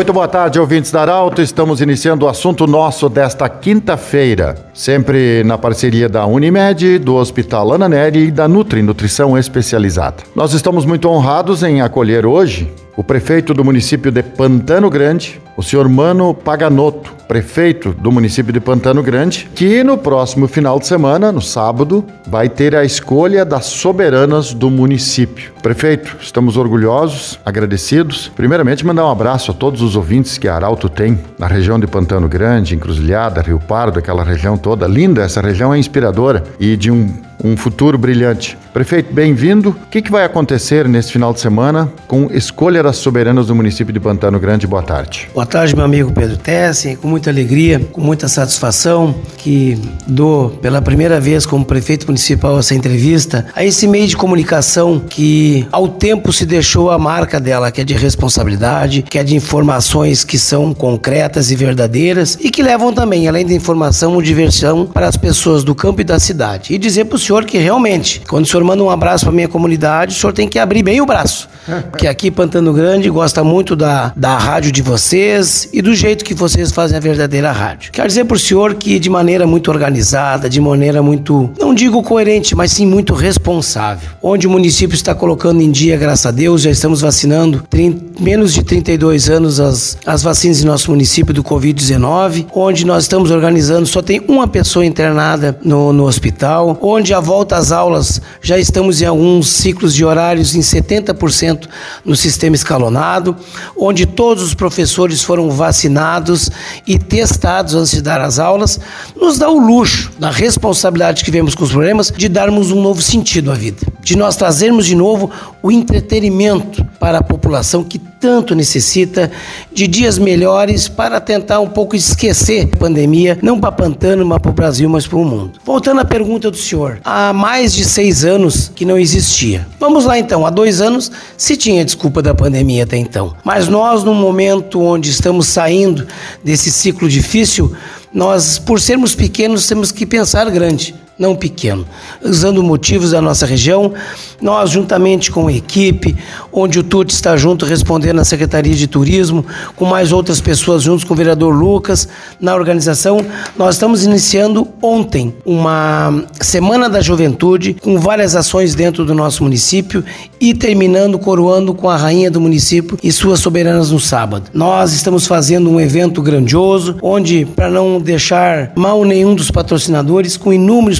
Muito boa tarde, ouvintes da Arauto. Estamos iniciando o assunto nosso desta quinta-feira, sempre na parceria da Unimed, do Hospital Ana Nery e da Nutri Nutrição Especializada. Nós estamos muito honrados em acolher hoje o prefeito do município de Pantano Grande, o senhor Mano Paganotto, prefeito do município de Pantano Grande, que no próximo final de semana, no sábado, vai ter a escolha das soberanas do município. Prefeito, estamos orgulhosos, agradecidos. Primeiramente, mandar um abraço a todos os ouvintes que a Arauto tem na região de Pantano Grande, Encruzilhada, Rio Pardo, aquela região toda. Linda, essa região é inspiradora e de um um futuro brilhante. Prefeito, bem-vindo. O que, que, vai acontecer nesse final de semana com escolha das soberanas do município de Pantano Grande? Boa tarde. Boa tarde, meu amigo Pedro Tessin. Com muita alegria, com muita satisfação que dou pela primeira vez como prefeito municipal essa entrevista a esse meio de comunicação que ao tempo se deixou a marca dela, que é de responsabilidade, que é de informações que são concretas e verdadeiras e que levam também, além da informação, diversão para as pessoas do campo e da cidade. E dizer para o senhor que realmente, quando o senhor manda um abraço para minha comunidade, o senhor tem que abrir bem o braço. Que aqui Pantano Grande gosta muito da, da rádio de vocês e do jeito que vocês fazem a verdadeira rádio. Quero dizer para o senhor que de maneira muito organizada, de maneira muito, não digo coerente, mas sim muito responsável. Onde o município está colocando em dia, graças a Deus, já estamos vacinando 30, menos de 32 anos as, as vacinas em nosso município do Covid-19, onde nós estamos organizando, só tem uma pessoa internada no, no hospital, onde a volta às aulas já estamos em alguns ciclos de horários em 70% no sistema escalonado, onde todos os professores foram vacinados e testados antes de dar as aulas, nos dá o luxo, da responsabilidade que vemos com os problemas, de darmos um novo sentido à vida, de nós trazermos de novo o entretenimento para a população que tanto necessita de dias melhores para tentar um pouco esquecer a pandemia, não para Pantano, mas para o Brasil, mas para o mundo. Voltando à pergunta do senhor, há mais de seis anos que não existia. Vamos lá então, há dois anos se tinha desculpa da pandemia até então. Mas nós, no momento onde estamos saindo desse ciclo difícil, nós, por sermos pequenos, temos que pensar grande não pequeno. Usando motivos da nossa região, nós, juntamente com a equipe, onde o TUT está junto respondendo à Secretaria de Turismo, com mais outras pessoas juntos com o vereador Lucas, na organização, nós estamos iniciando ontem uma Semana da Juventude, com várias ações dentro do nosso município e terminando, coroando com a rainha do município e suas soberanas no sábado. Nós estamos fazendo um evento grandioso, onde, para não deixar mal nenhum dos patrocinadores, com inúmeros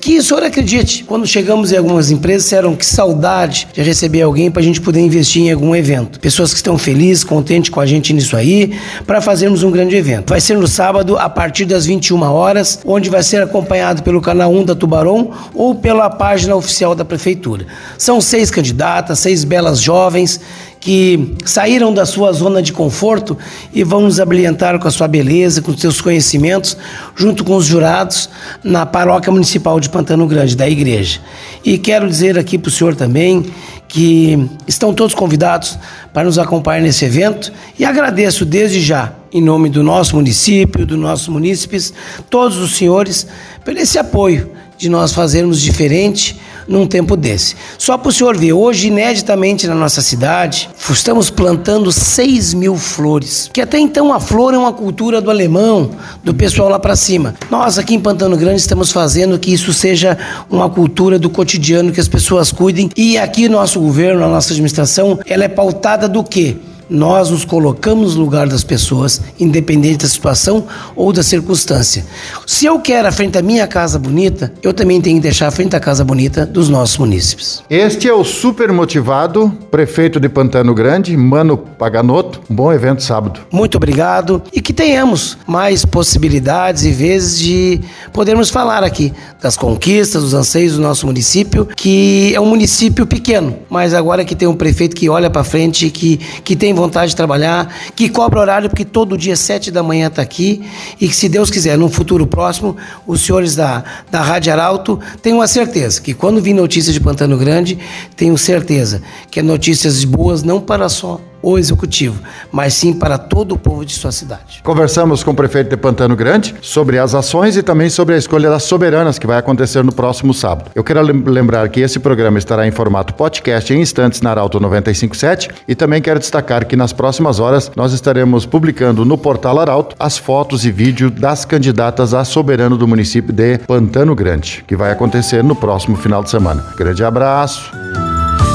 que o senhor acredite, quando chegamos em algumas empresas, disseram que saudade de receber alguém para a gente poder investir em algum evento. Pessoas que estão felizes, contentes com a gente nisso aí, para fazermos um grande evento. Vai ser no sábado, a partir das 21 horas, onde vai ser acompanhado pelo canal 1 da Tubarão ou pela página oficial da Prefeitura. São seis candidatas, seis belas jovens que saíram da sua zona de conforto e vão nos abrilhantar com a sua beleza, com os seus conhecimentos, junto com os jurados na paróquia municipal de Pantano Grande, da igreja. E quero dizer aqui para o senhor também que estão todos convidados para nos acompanhar nesse evento e agradeço desde já, em nome do nosso município, dos nossos munícipes, todos os senhores, por esse apoio de nós fazermos diferente num tempo desse. Só para o senhor ver, hoje, ineditamente na nossa cidade, estamos plantando 6 mil flores. Que até então a flor é uma cultura do alemão, do pessoal lá para cima. Nós aqui em Pantano Grande estamos fazendo que isso seja uma cultura do cotidiano, que as pessoas cuidem. E aqui nosso governo, a nossa administração, ela é pautada do quê? Nós nos colocamos no lugar das pessoas, independente da situação ou da circunstância. Se eu quero a frente da minha casa bonita, eu também tenho que deixar a frente da casa bonita dos nossos munícipes. Este é o super motivado prefeito de Pantano Grande, Mano Paganotto. Um bom evento sábado. Muito obrigado e que tenhamos mais possibilidades e vezes de podermos falar aqui das conquistas, dos anseios do nosso município, que é um município pequeno, mas agora que tem um prefeito que olha para frente, que, que tem vontade de trabalhar, que cobra horário, porque todo dia, sete da manhã, está aqui. E que, se Deus quiser, no futuro próximo, os senhores da, da Rádio Arauto tenham a certeza que quando vir notícias de Pantano Grande, tenham certeza que é notícias boas não para só o executivo, mas sim para todo o povo de sua cidade. Conversamos com o prefeito de Pantano Grande sobre as ações e também sobre a escolha das soberanas que vai acontecer no próximo sábado. Eu quero lembrar que esse programa estará em formato podcast em instantes na Arauto 957 e também quero destacar que nas próximas horas nós estaremos publicando no portal Arauto as fotos e vídeo das candidatas a soberano do município de Pantano Grande, que vai acontecer no próximo final de semana. Grande abraço.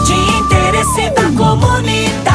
De interesse da comunidade,